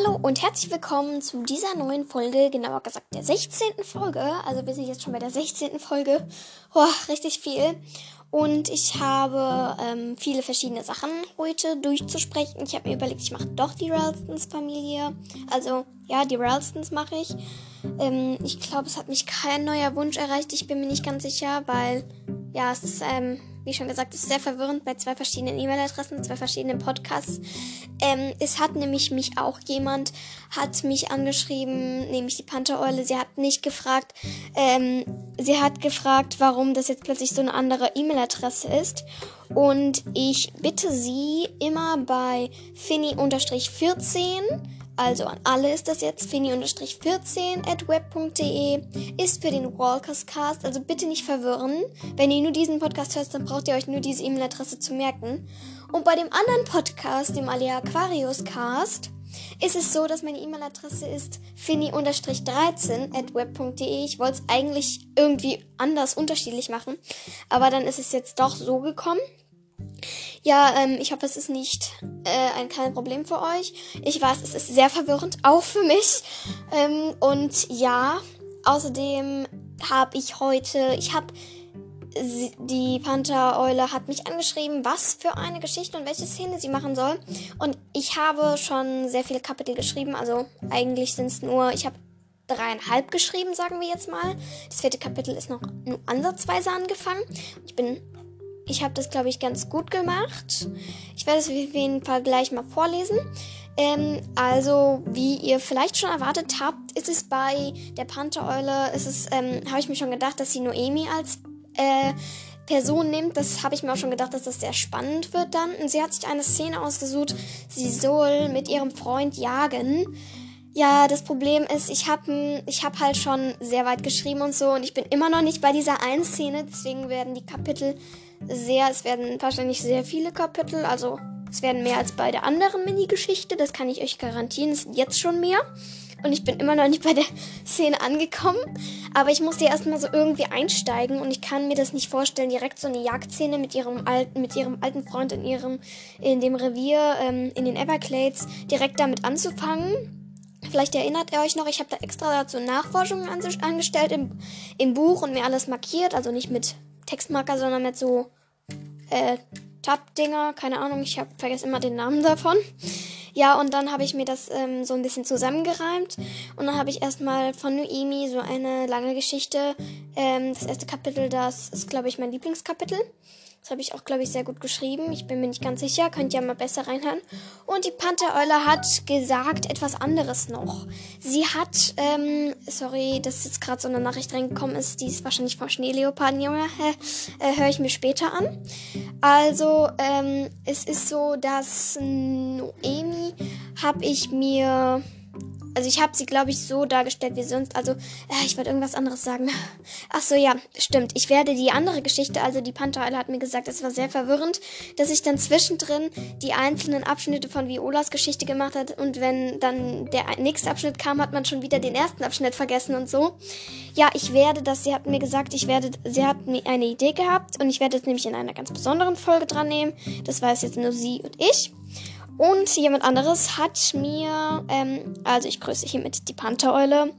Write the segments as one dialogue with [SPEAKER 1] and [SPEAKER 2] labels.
[SPEAKER 1] Hallo und herzlich willkommen zu dieser neuen Folge, genauer gesagt der 16. Folge. Also wir sind jetzt schon bei der 16. Folge. Boah, richtig viel. Und ich habe ähm, viele verschiedene Sachen heute durchzusprechen. Ich habe mir überlegt, ich mache doch die Ralstons Familie. Also ja, die Ralstons mache ich. Ähm, ich glaube, es hat mich kein neuer Wunsch erreicht. Ich bin mir nicht ganz sicher, weil ja, es ist ähm, wie schon gesagt, ist sehr verwirrend bei zwei verschiedenen E-Mail-Adressen, zwei verschiedenen Podcasts. Ähm, es hat nämlich mich auch jemand, hat mich angeschrieben, nämlich die Panthereule. Sie hat nicht gefragt, ähm, sie hat gefragt, warum das jetzt plötzlich so eine andere E-Mail-Adresse ist. Und ich bitte sie immer bei Finny-14 also an alle ist das jetzt fini-14 at web.de ist für den Walkerscast. Also bitte nicht verwirren. Wenn ihr nur diesen Podcast hört, dann braucht ihr euch nur diese E-Mail-Adresse zu merken. Und bei dem anderen Podcast, dem Alia Aquarius Cast, ist es so, dass meine E-Mail-Adresse ist fini-13 at web.de. Ich wollte es eigentlich irgendwie anders unterschiedlich machen, aber dann ist es jetzt doch so gekommen. Ja, ähm, ich hoffe, es ist nicht äh, ein kein Problem für euch. Ich weiß, es ist sehr verwirrend, auch für mich. Ähm, und ja, außerdem habe ich heute, ich habe die Panther-Eule hat mich angeschrieben, was für eine Geschichte und welche Szene sie machen soll. Und ich habe schon sehr viele Kapitel geschrieben. Also eigentlich sind es nur, ich habe dreieinhalb geschrieben, sagen wir jetzt mal. Das vierte Kapitel ist noch nur ansatzweise angefangen. Ich bin ich habe das, glaube ich, ganz gut gemacht. Ich werde es auf jeden Fall gleich mal vorlesen. Ähm, also, wie ihr vielleicht schon erwartet habt, ist es bei der Panther-Eule, ähm, habe ich mir schon gedacht, dass sie Noemi als äh, Person nimmt. Das habe ich mir auch schon gedacht, dass das sehr spannend wird dann. Und sie hat sich eine Szene ausgesucht. Sie soll mit ihrem Freund jagen. Ja, das Problem ist, ich habe ich hab halt schon sehr weit geschrieben und so und ich bin immer noch nicht bei dieser einen Szene, deswegen werden die Kapitel sehr, es werden wahrscheinlich sehr viele Kapitel, also es werden mehr als bei der anderen Mini-Geschichte, das kann ich euch garantieren, es sind jetzt schon mehr. Und ich bin immer noch nicht bei der Szene angekommen. Aber ich musste erstmal so irgendwie einsteigen und ich kann mir das nicht vorstellen, direkt so eine Jagdszene mit ihrem alten, mit ihrem alten Freund in ihrem, in dem Revier, ähm, in den Everglades, direkt damit anzufangen. Vielleicht erinnert ihr euch noch, ich habe da extra dazu Nachforschungen angestellt im, im Buch und mir alles markiert. Also nicht mit Textmarker, sondern mit so äh, Tab-Dinger. Keine Ahnung, ich habe vergessen immer den Namen davon. Ja, und dann habe ich mir das ähm, so ein bisschen zusammengereimt. Und dann habe ich erstmal von Noemi so eine lange Geschichte. Ähm, das erste Kapitel, das ist, glaube ich, mein Lieblingskapitel. Das habe ich auch, glaube ich, sehr gut geschrieben. Ich bin mir nicht ganz sicher. Könnt ihr mal besser reinhören. Und die Panthereule hat gesagt etwas anderes noch. Sie hat, ähm, sorry, dass jetzt gerade so eine Nachricht reingekommen ist. Die ist wahrscheinlich vom Schneeleoparden, Junge. Äh, Höre ich mir später an. Also, ähm, es ist so, dass Noemi habe ich mir also ich habe sie, glaube ich, so dargestellt wie sonst. Also, äh, ich wollte irgendwas anderes sagen. Ach so, ja, stimmt. Ich werde die andere Geschichte, also die Panthereile hat mir gesagt, es war sehr verwirrend, dass ich dann zwischendrin die einzelnen Abschnitte von Violas Geschichte gemacht hat und wenn dann der nächste Abschnitt kam, hat man schon wieder den ersten Abschnitt vergessen und so. Ja, ich werde das, sie hat mir gesagt, ich werde, sie hat mir eine Idee gehabt und ich werde es nämlich in einer ganz besonderen Folge dran nehmen. Das weiß jetzt nur sie und ich. Und jemand anderes hat mir, ähm, also ich grüße hiermit die Panthereule.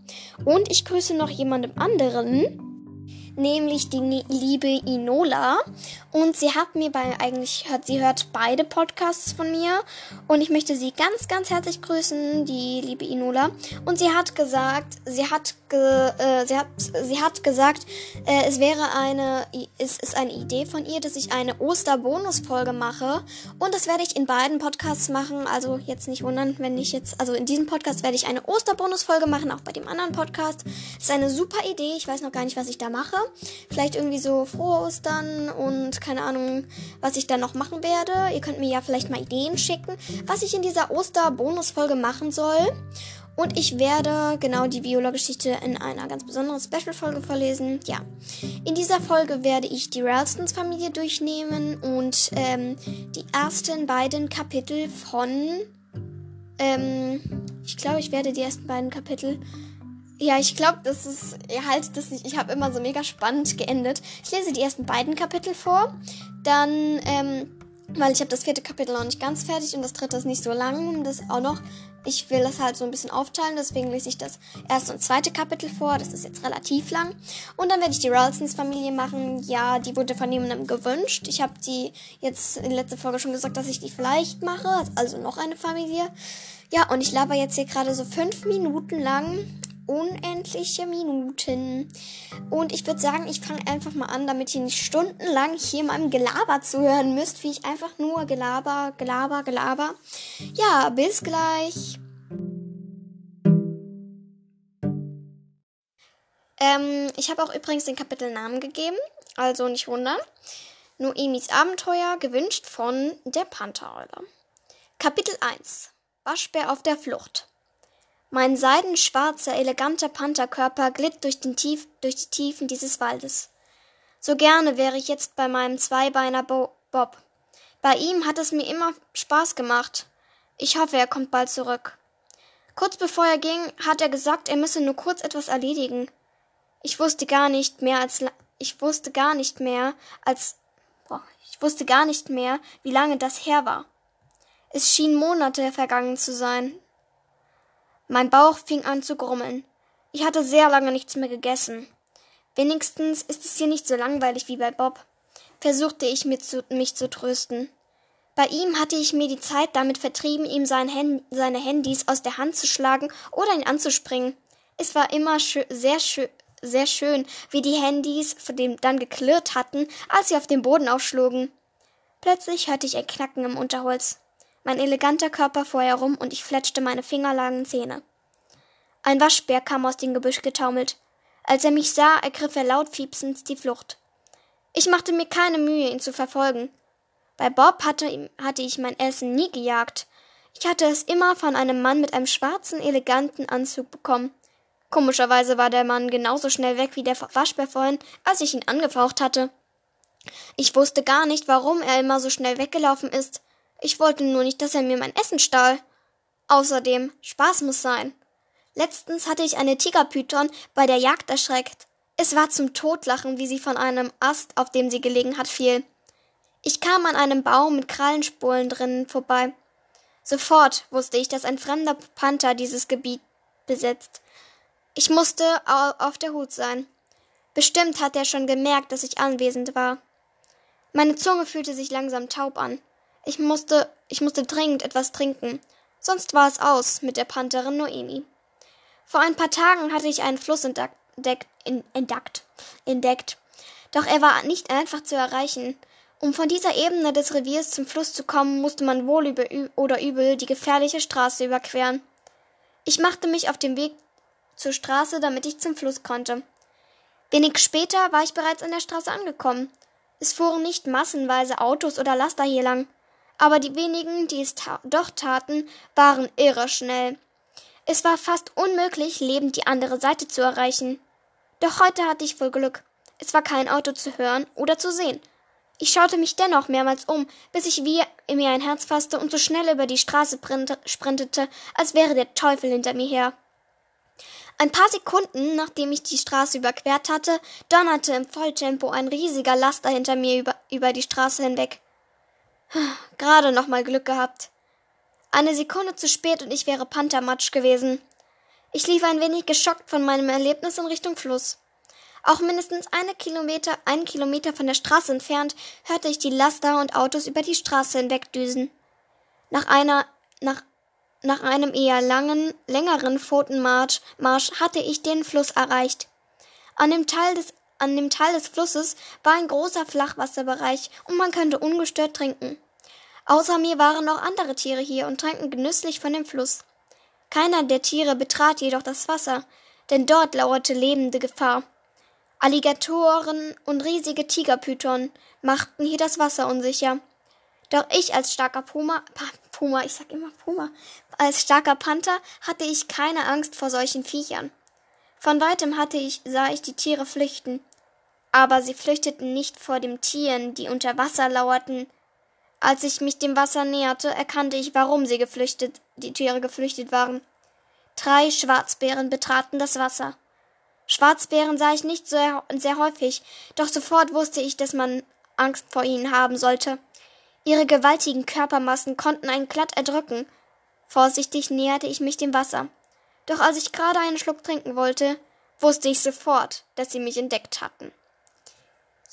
[SPEAKER 1] Und ich grüße noch jemandem anderen nämlich die liebe Inola. Und sie hat mir bei, eigentlich hört, sie hört beide Podcasts von mir. Und ich möchte sie ganz, ganz herzlich grüßen, die liebe Inola. Und sie hat gesagt, sie hat, ge, äh, sie hat, sie hat gesagt, äh, es wäre eine, es ist eine Idee von ihr, dass ich eine Osterbonusfolge mache. Und das werde ich in beiden Podcasts machen. Also jetzt nicht wundern, wenn ich jetzt, also in diesem Podcast werde ich eine Osterbonusfolge machen, auch bei dem anderen Podcast. Das ist eine super Idee. Ich weiß noch gar nicht, was ich da mache. Vielleicht irgendwie so frohe Ostern und keine Ahnung, was ich dann noch machen werde. Ihr könnt mir ja vielleicht mal Ideen schicken, was ich in dieser Oster-Bonus-Folge machen soll. Und ich werde genau die Viola-Geschichte in einer ganz besonderen Special-Folge verlesen. Ja, in dieser Folge werde ich die Ralstons-Familie durchnehmen und ähm, die ersten beiden Kapitel von. Ähm, ich glaube, ich werde die ersten beiden Kapitel ja, ich glaube, das ist, ihr haltet das nicht, ich habe immer so mega spannend geendet. Ich lese die ersten beiden Kapitel vor, dann, ähm, weil ich habe das vierte Kapitel noch nicht ganz fertig und das dritte ist nicht so lang, das auch noch ich will das halt so ein bisschen aufteilen, deswegen lese ich das erste und zweite Kapitel vor. Das ist jetzt relativ lang. Und dann werde ich die Ralstons Familie machen. Ja, die wurde von jemandem gewünscht. Ich habe die jetzt in letzter Folge schon gesagt, dass ich die vielleicht mache. Also noch eine Familie. Ja, und ich laber jetzt hier gerade so fünf Minuten lang unendliche Minuten. Und ich würde sagen, ich fange einfach mal an, damit ihr nicht stundenlang hier meinem Gelaber zuhören müsst, wie ich einfach nur Gelaber, Gelaber, Gelaber. Ja, bis gleich. Ähm, ich habe auch übrigens den Kapitelnamen gegeben, also nicht wundern. Noemis Abenteuer, gewünscht von der Panthereule. Kapitel 1 Waschbär auf der Flucht mein seidenschwarzer, eleganter Pantherkörper glitt durch, Tief, durch die Tiefen dieses Waldes. So gerne wäre ich jetzt bei meinem Zweibeiner Bo Bob. Bei ihm hat es mir immer Spaß gemacht. Ich hoffe, er kommt bald zurück. Kurz bevor er ging, hat er gesagt, er müsse nur kurz etwas erledigen. Ich wusste gar nicht mehr als ich wusste gar nicht mehr als boah, ich wusste gar nicht mehr, wie lange das her war. Es schien Monate vergangen zu sein, mein Bauch fing an zu grummeln. Ich hatte sehr lange nichts mehr gegessen. Wenigstens ist es hier nicht so langweilig wie bei Bob, versuchte ich zu, mich zu trösten. Bei ihm hatte ich mir die Zeit damit vertrieben, ihm sein Hand, seine Handys aus der Hand zu schlagen oder ihn anzuspringen. Es war immer schö sehr, schö sehr schön, wie die Handys von dem dann geklirrt hatten, als sie auf dem Boden aufschlugen. Plötzlich hörte ich ein Knacken im Unterholz. Mein eleganter Körper fuhr herum und ich fletschte meine fingerlangen Zähne. Ein Waschbär kam aus dem Gebüsch getaumelt. Als er mich sah, ergriff er laut fiepsend die Flucht. Ich machte mir keine Mühe, ihn zu verfolgen. Bei Bob hatte, hatte ich mein Essen nie gejagt. Ich hatte es immer von einem Mann mit einem schwarzen, eleganten Anzug bekommen. Komischerweise war der Mann genauso schnell weg wie der Waschbär vorhin, als ich ihn angefaucht hatte. Ich wusste gar nicht, warum er immer so schnell weggelaufen ist. Ich wollte nur nicht, dass er mir mein Essen stahl. Außerdem, Spaß muss sein. Letztens hatte ich eine Tigerpython bei der Jagd erschreckt. Es war zum Totlachen, wie sie von einem Ast, auf dem sie gelegen hat, fiel. Ich kam an einem Baum mit Krallenspulen drinnen vorbei. Sofort wusste ich, dass ein fremder Panther dieses Gebiet besetzt. Ich musste auf der Hut sein. Bestimmt hat er schon gemerkt, dass ich anwesend war. Meine Zunge fühlte sich langsam taub an. Ich musste, ich musste dringend etwas trinken. Sonst war es aus mit der Pantherin Noemi. Vor ein paar Tagen hatte ich einen Fluss entdeckt, entdeckt, entdeckt. Doch er war nicht einfach zu erreichen. Um von dieser Ebene des Reviers zum Fluss zu kommen, musste man wohl über oder übel die gefährliche Straße überqueren. Ich machte mich auf den Weg zur Straße, damit ich zum Fluss konnte. Wenig später war ich bereits an der Straße angekommen. Es fuhren nicht massenweise Autos oder Laster hier lang aber die wenigen, die es ta doch taten, waren irre schnell. Es war fast unmöglich, lebend die andere Seite zu erreichen. Doch heute hatte ich wohl Glück. Es war kein Auto zu hören oder zu sehen. Ich schaute mich dennoch mehrmals um, bis ich wie mir ein Herz fasste und so schnell über die Straße sprintete, als wäre der Teufel hinter mir her. Ein paar Sekunden, nachdem ich die Straße überquert hatte, donnerte im Volltempo ein riesiger Laster hinter mir über, über die Straße hinweg. Gerade noch mal Glück gehabt. Eine Sekunde zu spät und ich wäre Panthermatsch gewesen. Ich lief ein wenig geschockt von meinem Erlebnis in Richtung Fluss. Auch mindestens eine Kilometer, einen Kilometer von der Straße entfernt hörte ich die Laster und Autos über die Straße hinwegdüsen. Nach einer, nach, nach einem eher langen, längeren Pfotenmarsch Marsch hatte ich den Fluss erreicht. An dem Teil des an dem Teil des Flusses war ein großer Flachwasserbereich und man könnte ungestört trinken. Außer mir waren noch andere Tiere hier und tranken genüsslich von dem Fluss. Keiner der Tiere betrat jedoch das Wasser, denn dort lauerte lebende Gefahr. Alligatoren und riesige Tigerpython machten hier das Wasser unsicher. Doch ich als starker Puma, Puma, ich sag immer Puma, als starker Panther hatte ich keine Angst vor solchen Viechern. Von weitem hatte ich, sah ich die Tiere flüchten aber sie flüchteten nicht vor den Tieren, die unter Wasser lauerten. Als ich mich dem Wasser näherte, erkannte ich, warum sie geflüchtet, die Tiere geflüchtet waren. Drei Schwarzbären betraten das Wasser. Schwarzbären sah ich nicht sehr, sehr häufig, doch sofort wusste ich, dass man Angst vor ihnen haben sollte. Ihre gewaltigen Körpermassen konnten einen glatt erdrücken. Vorsichtig näherte ich mich dem Wasser. Doch als ich gerade einen Schluck trinken wollte, wusste ich sofort, dass sie mich entdeckt hatten.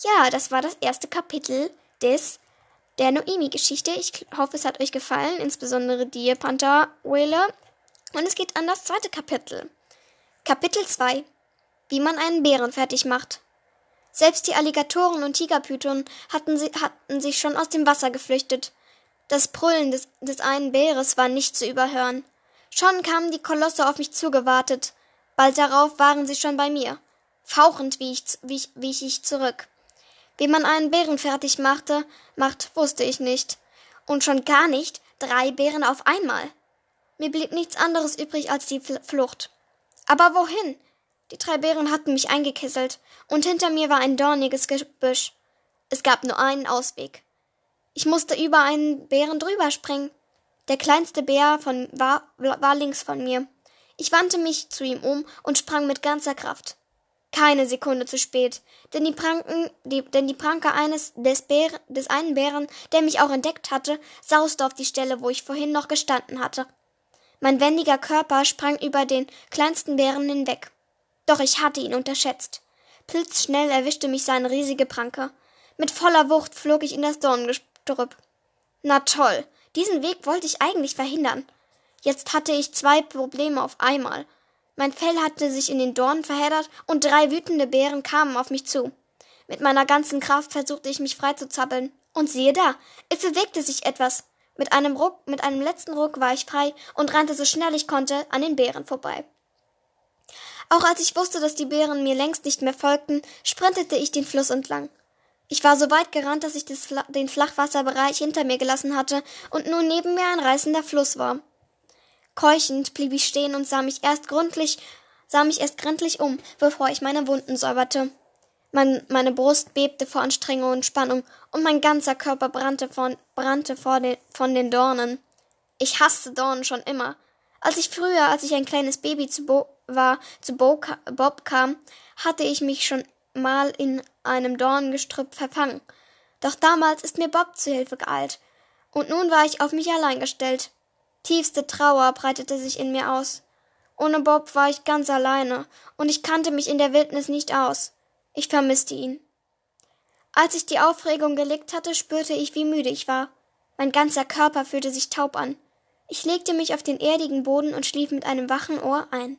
[SPEAKER 1] Ja, das war das erste Kapitel des der Noemi-Geschichte. Ich hoffe, es hat euch gefallen, insbesondere dir, Panther Whale. Und es geht an das zweite Kapitel. Kapitel 2. Wie man einen Bären fertig macht. Selbst die Alligatoren und Tigerpython hatten, sie, hatten sich schon aus dem Wasser geflüchtet. Das Brüllen des, des einen Bäres war nicht zu überhören. Schon kamen die Kolosse auf mich zugewartet. Bald darauf waren sie schon bei mir. Fauchend wich ich, wich, wich ich zurück. Wie man einen Bären fertig machte, macht, wusste ich nicht. Und schon gar nicht drei Bären auf einmal. Mir blieb nichts anderes übrig als die Flucht. Aber wohin? Die drei Bären hatten mich eingekesselt, und hinter mir war ein dorniges Gebüsch. Es gab nur einen Ausweg. Ich musste über einen Bären drüber springen. Der kleinste Bär von, war, war links von mir. Ich wandte mich zu ihm um und sprang mit ganzer Kraft. Keine Sekunde zu spät, denn die Pranken, die, denn die Pranke eines des, Bär, des einen Bären, der mich auch entdeckt hatte, sauste auf die Stelle, wo ich vorhin noch gestanden hatte. Mein wendiger Körper sprang über den kleinsten Bären hinweg. Doch ich hatte ihn unterschätzt. Blitzschnell erwischte mich seine riesige Pranke. Mit voller Wucht flog ich in das Dorngestrüpp. Na toll, diesen Weg wollte ich eigentlich verhindern. Jetzt hatte ich zwei Probleme auf einmal. Mein Fell hatte sich in den Dornen verheddert und drei wütende Bären kamen auf mich zu. Mit meiner ganzen Kraft versuchte ich mich frei zu zappeln. Und siehe da, es bewegte sich etwas. Mit einem Ruck, mit einem letzten Ruck war ich frei und rannte so schnell ich konnte an den Bären vorbei. Auch als ich wusste, dass die Bären mir längst nicht mehr folgten, sprintete ich den Fluss entlang. Ich war so weit gerannt, dass ich den Flachwasserbereich hinter mir gelassen hatte und nun neben mir ein reißender Fluss war. Keuchend blieb ich stehen und sah mich erst gründlich, sah mich erst gründlich um, bevor ich meine Wunden säuberte. Mein, meine Brust bebte vor Anstrengung und Spannung, und mein ganzer Körper brannte, von, brannte vor den, von den Dornen. Ich hasste Dornen schon immer. Als ich früher, als ich ein kleines Baby zu Bo war, zu Bo Bob kam, hatte ich mich schon mal in einem Dornengestrüpp verfangen. Doch damals ist mir Bob zu Hilfe geeilt, und nun war ich auf mich allein gestellt. Tiefste Trauer breitete sich in mir aus. Ohne Bob war ich ganz alleine, und ich kannte mich in der Wildnis nicht aus. Ich vermisste ihn. Als ich die Aufregung gelegt hatte, spürte ich, wie müde ich war. Mein ganzer Körper fühlte sich taub an. Ich legte mich auf den erdigen Boden und schlief mit einem wachen Ohr ein.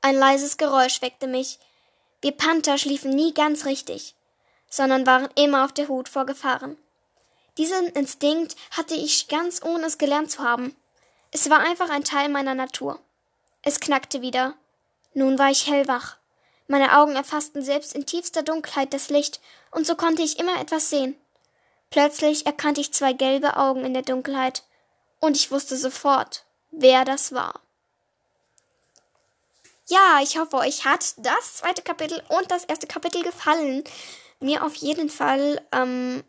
[SPEAKER 1] Ein leises Geräusch weckte mich. Wir Panther schliefen nie ganz richtig, sondern waren immer auf der Hut vor Gefahren. Diesen Instinkt hatte ich ganz ohne es gelernt zu haben. Es war einfach ein Teil meiner Natur. Es knackte wieder. Nun war ich hellwach. Meine Augen erfassten selbst in tiefster Dunkelheit das Licht, und so konnte ich immer etwas sehen. Plötzlich erkannte ich zwei gelbe Augen in der Dunkelheit, und ich wusste sofort, wer das war. Ja, ich hoffe, euch hat das zweite Kapitel und das erste Kapitel gefallen. Mir auf jeden Fall. Ähm,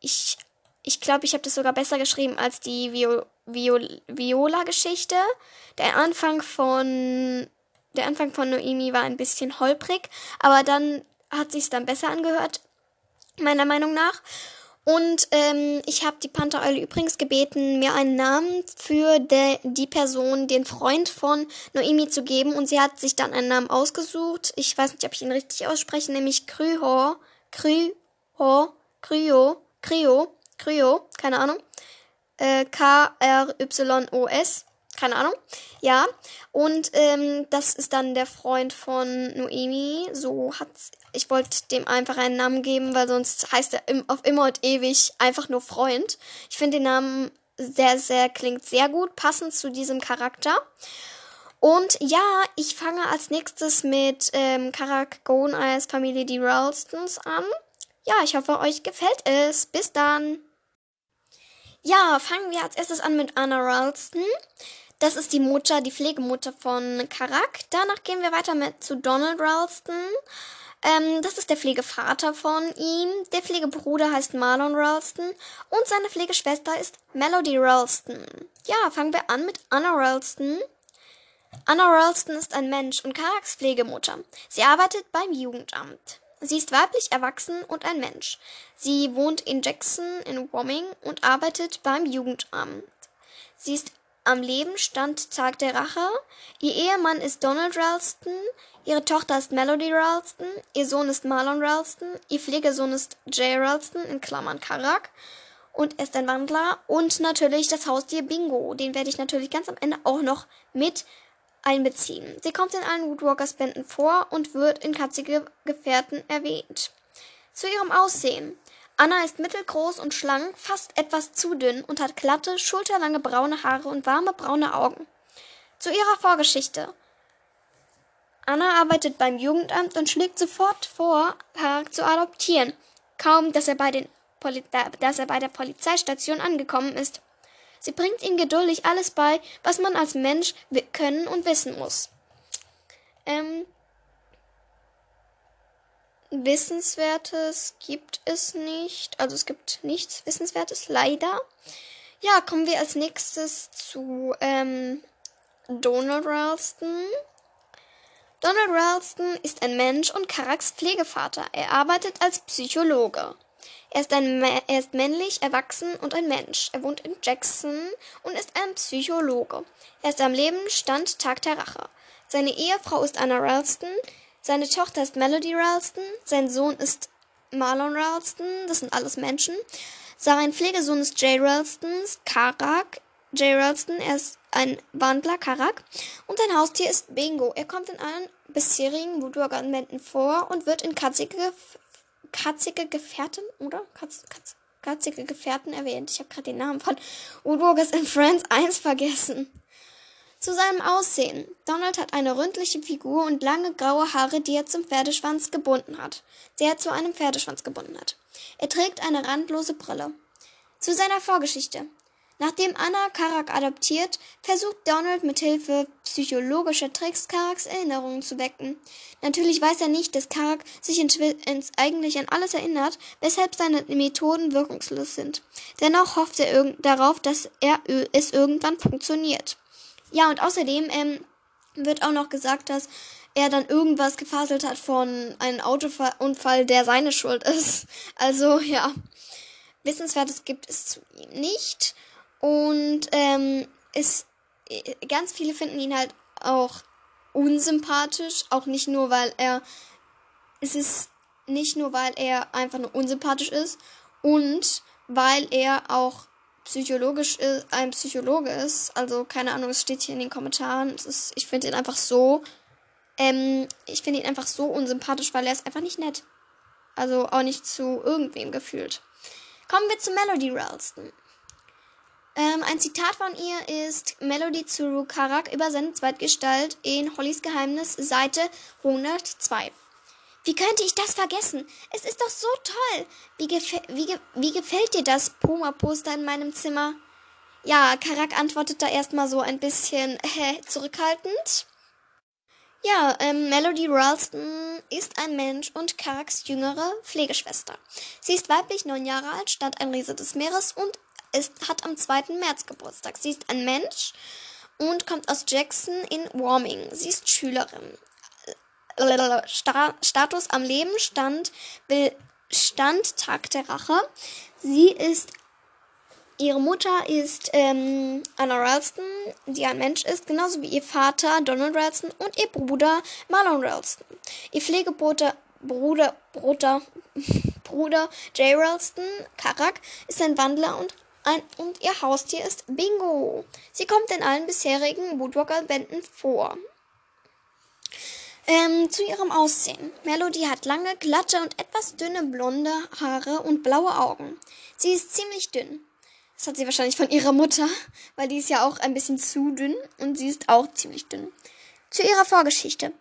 [SPEAKER 1] ich ich glaube, ich habe das sogar besser geschrieben als die Vio Viol Viola-Geschichte. Der Anfang von der Anfang von Noemi war ein bisschen holprig, aber dann hat sich's dann besser angehört, meiner Meinung nach. Und ähm, ich habe die Panthereule übrigens gebeten, mir einen Namen für de, die Person, den Freund von Noemi zu geben. Und sie hat sich dann einen Namen ausgesucht. Ich weiß nicht, ob ich ihn richtig ausspreche, nämlich Kryho, Kryho, Kryo, Kryo. Kryo, keine Ahnung. Äh, K-R-Y-O-S, keine Ahnung. Ja, und ähm, das ist dann der Freund von Noemi. So hat ich wollte dem einfach einen Namen geben, weil sonst heißt er im, auf immer und ewig einfach nur Freund. Ich finde den Namen sehr, sehr, klingt sehr gut, passend zu diesem Charakter. Und ja, ich fange als nächstes mit ähm, Karak Gon als Familie die Ralstons an. Ja, ich hoffe, euch gefällt es. Bis dann. Ja, fangen wir als erstes an mit Anna Ralston. Das ist die Mutter, die Pflegemutter von Karak. Danach gehen wir weiter mit zu Donald Ralston. Ähm, das ist der Pflegevater von ihm. Der Pflegebruder heißt Marlon Ralston und seine Pflegeschwester ist Melody Ralston. Ja, fangen wir an mit Anna Ralston. Anna Ralston ist ein Mensch und Karaks Pflegemutter. Sie arbeitet beim Jugendamt. Sie ist weiblich erwachsen und ein Mensch. Sie wohnt in Jackson in Wyoming und arbeitet beim Jugendamt. Sie ist am Leben stand Tag der Rache. Ihr Ehemann ist Donald Ralston, ihre Tochter ist Melody Ralston, ihr Sohn ist Marlon Ralston, ihr Pflegesohn ist Jay Ralston, in Klammern Karak, und er ist ein Wandler. Und natürlich das Haustier Bingo, den werde ich natürlich ganz am Ende auch noch mit einbeziehen. Sie kommt in allen Woodwalkers-Bänden vor und wird in katzige Gefährten erwähnt. Zu ihrem Aussehen. Anna ist mittelgroß und schlank, fast etwas zu dünn und hat glatte, schulterlange braune Haare und warme braune Augen. Zu ihrer Vorgeschichte. Anna arbeitet beim Jugendamt und schlägt sofort vor, Harak zu adoptieren. Kaum, dass er bei, den Poli dass er bei der Polizeistation angekommen ist. Sie bringt ihm geduldig alles bei, was man als Mensch können und wissen muss. Ähm, Wissenswertes gibt es nicht. Also es gibt nichts Wissenswertes, leider. Ja, kommen wir als nächstes zu ähm, Donald Ralston. Donald Ralston ist ein Mensch und Karaks Pflegevater. Er arbeitet als Psychologe. Er ist, ein, er ist männlich, erwachsen und ein Mensch. Er wohnt in Jackson und ist ein Psychologe. Er ist am Leben, stand Tag der Rache. Seine Ehefrau ist Anna Ralston. Seine Tochter ist Melody Ralston, sein Sohn ist Marlon Ralston, das sind alles Menschen. Sein Pflegesohn ist Jay Ralston, Karak. Jay Ralston, er ist ein Wandler, Karak. Und sein Haustier ist Bingo. Er kommt in allen bisherigen Voodoo-Argumenten vor und wird in katzige, katzige Gefährten, oder? Katz, katz, katzige Gefährten erwähnt. Ich habe gerade den Namen von Woodwalkers in Friends 1 vergessen. Zu seinem Aussehen. Donald hat eine ründliche Figur und lange graue Haare, die er zum Pferdeschwanz gebunden hat. Der er zu einem Pferdeschwanz gebunden hat. Er trägt eine randlose Brille. Zu seiner Vorgeschichte. Nachdem Anna Karak adoptiert, versucht Donald mit Hilfe psychologischer Tricks Karaks Erinnerungen zu wecken. Natürlich weiß er nicht, dass Karak sich eigentlich an alles erinnert, weshalb seine Methoden wirkungslos sind. Dennoch hofft er darauf, dass er es irgendwann funktioniert. Ja, und außerdem ähm, wird auch noch gesagt, dass er dann irgendwas gefaselt hat von einem Autounfall, der seine Schuld ist. Also ja, Wissenswertes gibt es zu ihm nicht. Und ähm, ist, ganz viele finden ihn halt auch unsympathisch, auch nicht nur, weil er, es ist nicht nur, weil er einfach nur unsympathisch ist und weil er auch psychologisch ist, ein Psychologe ist. Also keine Ahnung, es steht hier in den Kommentaren. Ist, ich finde ihn einfach so, ähm, ich finde ihn einfach so unsympathisch, weil er ist einfach nicht nett. Also auch nicht zu irgendwem gefühlt. Kommen wir zu Melody Ralston. Ähm, ein Zitat von ihr ist Melody zu Rukarak über seine Zweitgestalt in Hollys Geheimnis, Seite 102. Wie könnte ich das vergessen? Es ist doch so toll. Wie, gefä wie, ge wie gefällt dir das Puma-Poster in meinem Zimmer? Ja, Karak antwortet da erstmal so ein bisschen äh, zurückhaltend. Ja, ähm, Melody Ralston ist ein Mensch und Karaks jüngere Pflegeschwester. Sie ist weiblich, neun Jahre alt, stand ein Riese des Meeres und ist, hat am 2. März Geburtstag. Sie ist ein Mensch und kommt aus Jackson in Warming. Sie ist Schülerin. Status am Leben stand, stand Tag der Rache. Sie ist, ihre Mutter ist ähm, Anna Ralston, die ein Mensch ist, genauso wie ihr Vater Donald Ralston und ihr Bruder Marlon Ralston. Ihr Pflegebruder, Bruder, Bruder, Bruder Jay Ralston, Karak, ist ein Wandler und ein, und ihr Haustier ist Bingo. Sie kommt in allen bisherigen Woodwalker-Bänden vor. Ähm, zu ihrem Aussehen. Melody hat lange, glatte und etwas dünne blonde Haare und blaue Augen. Sie ist ziemlich dünn. Das hat sie wahrscheinlich von ihrer Mutter, weil die ist ja auch ein bisschen zu dünn und sie ist auch ziemlich dünn. Zu ihrer Vorgeschichte.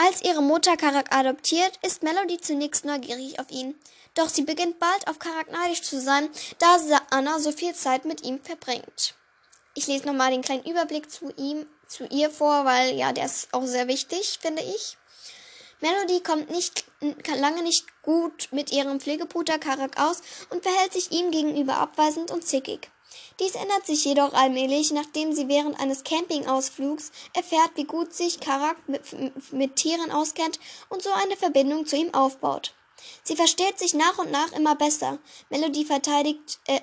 [SPEAKER 1] Als ihre Mutter Karak adoptiert, ist Melody zunächst neugierig auf ihn. Doch sie beginnt bald auf Karak neidisch zu sein, da Anna so viel Zeit mit ihm verbringt. Ich lese nochmal den kleinen Überblick zu ihm zu ihr vor, weil ja, der ist auch sehr wichtig, finde ich. Melody kommt nicht lange nicht gut mit ihrem Pflegeputer Karak aus und verhält sich ihm gegenüber abweisend und zickig. Dies ändert sich jedoch allmählich, nachdem sie während eines Campingausflugs erfährt, wie gut sich Karak mit, mit Tieren auskennt und so eine Verbindung zu ihm aufbaut. Sie versteht sich nach und nach immer besser. Melody verteidigt, äh,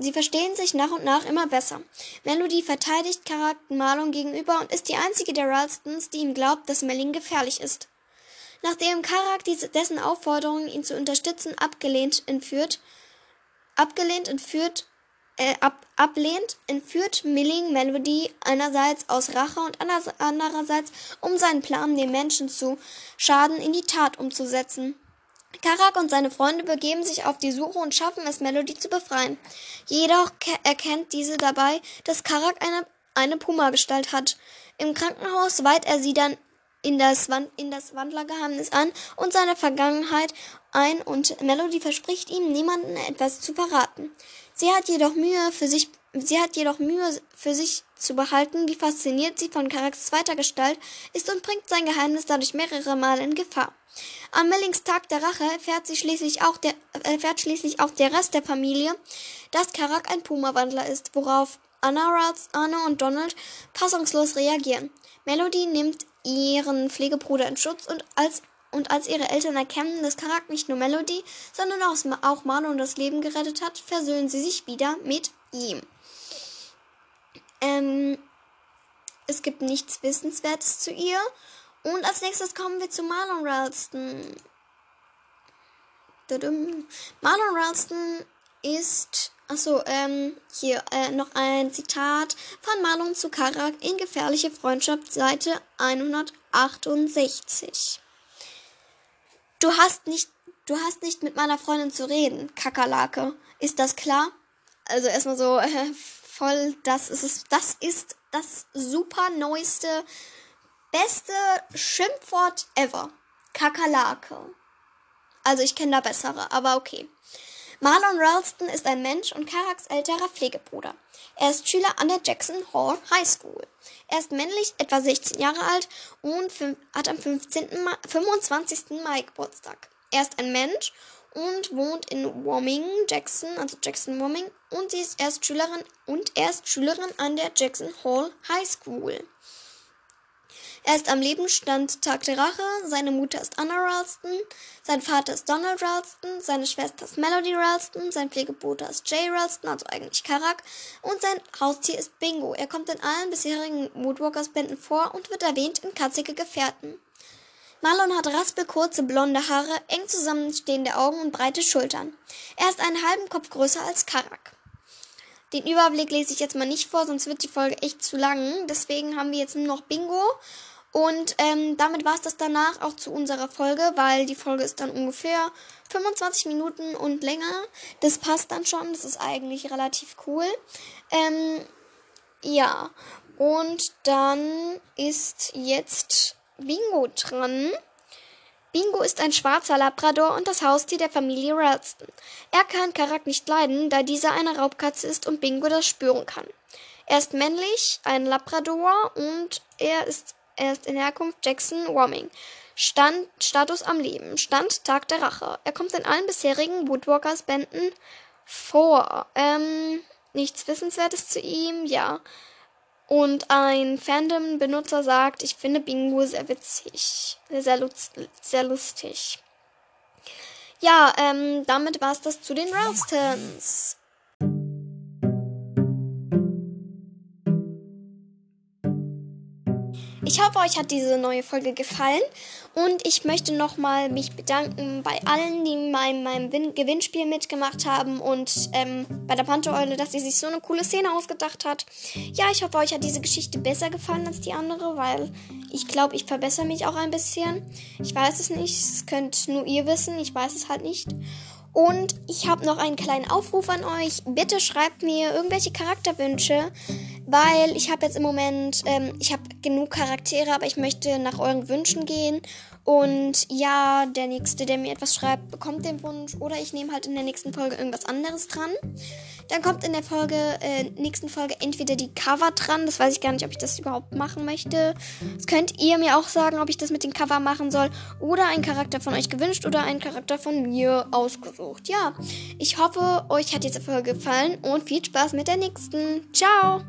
[SPEAKER 1] sie verstehen sich nach und nach immer besser. Melody verteidigt Karak Marlon gegenüber und ist die einzige der Ralstons, die ihm glaubt, dass Melling gefährlich ist. Nachdem Karak dessen Aufforderung, ihn zu unterstützen, abgelehnt entführt, abgelehnt entführt, äh, ab, ablehnt, entführt Milling Melody einerseits aus Rache und andererseits, um seinen Plan, den Menschen zu schaden, in die Tat umzusetzen. Karak und seine Freunde begeben sich auf die Suche und schaffen es, Melody zu befreien. Jedoch erkennt diese dabei, dass Karak eine, eine Puma-Gestalt hat. Im Krankenhaus weiht er sie dann in das, Wand, in das Wandlergeheimnis an und seine Vergangenheit ein und Melody verspricht ihm, niemanden etwas zu verraten. Sie hat jedoch Mühe für sich, sie hat jedoch Mühe für sich zu behalten, wie fasziniert sie von Karaks zweiter Gestalt ist und bringt sein Geheimnis dadurch mehrere Mal in Gefahr. Am Mellings Tag der Rache erfährt, sie schließlich auch der, erfährt schließlich auch der Rest der Familie, dass Karak ein Puma-Wandler ist, worauf Anna, Ralph, Anna und Donald fassungslos reagieren. Melody nimmt ihren Pflegebruder in Schutz und als, und als ihre Eltern erkennen, dass Karak nicht nur Melody, sondern auch, auch Marlon das Leben gerettet hat, versöhnen sie sich wieder mit ihm. Ähm, es gibt nichts Wissenswertes zu ihr. Und als nächstes kommen wir zu Marlon Ralston. Marlon Ralston ist, achso, ähm, hier äh, noch ein Zitat von Marlon zu Karak in Gefährliche Freundschaft, Seite 168. Du hast nicht, du hast nicht mit meiner Freundin zu reden, Kakerlake. Ist das klar? Also erstmal so äh, voll, das ist es, das ist das super neueste beste Schimpfwort ever. Kakerlake. Also ich kenne da bessere, aber okay. Marlon Ralston ist ein Mensch und Karaks älterer Pflegebruder. Er ist Schüler an der Jackson Hall High School. Er ist männlich, etwa 16 Jahre alt und hat am 15. Ma 25. Mai Geburtstag. Er ist ein Mensch und wohnt in Wyoming, Jackson, also Jackson Wyoming und sie ist erst Schülerin und er ist Schülerin an der Jackson Hall High School. Er ist am Lebensstand Tag der Rache. Seine Mutter ist Anna Ralston. Sein Vater ist Donald Ralston. Seine Schwester ist Melody Ralston. Sein Pflegebruder ist Jay Ralston, also eigentlich Karak. Und sein Haustier ist Bingo. Er kommt in allen bisherigen Woodwalkers-Bänden vor und wird erwähnt in Katzige Gefährten. Marlon hat raspelkurze blonde Haare, eng zusammenstehende Augen und breite Schultern. Er ist einen halben Kopf größer als Karak. Den Überblick lese ich jetzt mal nicht vor, sonst wird die Folge echt zu lang. Deswegen haben wir jetzt nur noch Bingo und ähm, damit war es das danach auch zu unserer Folge, weil die Folge ist dann ungefähr 25 Minuten und länger. Das passt dann schon, das ist eigentlich relativ cool. Ähm, ja, und dann ist jetzt Bingo dran. Bingo ist ein schwarzer Labrador und das Haustier der Familie Ralston. Er kann Karak nicht leiden, da dieser eine Raubkatze ist und Bingo das spüren kann. Er ist männlich, ein Labrador und er ist er ist in Herkunft Jackson Wyoming. Stand, Status am Leben. Stand Tag der Rache. Er kommt in allen bisherigen Woodwalkers-Bänden vor. Ähm, nichts Wissenswertes zu ihm, ja. Und ein Fandom-Benutzer sagt, ich finde Bingo sehr witzig. Sehr, lust, sehr lustig. Ja, ähm, damit war es das zu den Ralstons. Ich hoffe, euch hat diese neue Folge gefallen und ich möchte nochmal mich bedanken bei allen, die in meinem Gewinnspiel mitgemacht haben und ähm, bei der Pantheeule, dass sie sich so eine coole Szene ausgedacht hat. Ja, ich hoffe, euch hat diese Geschichte besser gefallen als die andere, weil ich glaube, ich verbessere mich auch ein bisschen. Ich weiß es nicht, es könnt nur ihr wissen, ich weiß es halt nicht. Und ich habe noch einen kleinen Aufruf an euch. Bitte schreibt mir irgendwelche Charakterwünsche weil ich habe jetzt im Moment, ähm, ich habe genug Charaktere, aber ich möchte nach euren Wünschen gehen. Und ja, der Nächste, der mir etwas schreibt, bekommt den Wunsch. Oder ich nehme halt in der nächsten Folge irgendwas anderes dran. Dann kommt in der Folge, äh, nächsten Folge entweder die Cover dran. Das weiß ich gar nicht, ob ich das überhaupt machen möchte. Das könnt ihr mir auch sagen, ob ich das mit den Cover machen soll. Oder ein Charakter von euch gewünscht oder ein Charakter von mir ausgesucht. Ja, ich hoffe, euch hat diese Folge gefallen und viel Spaß mit der nächsten. Ciao!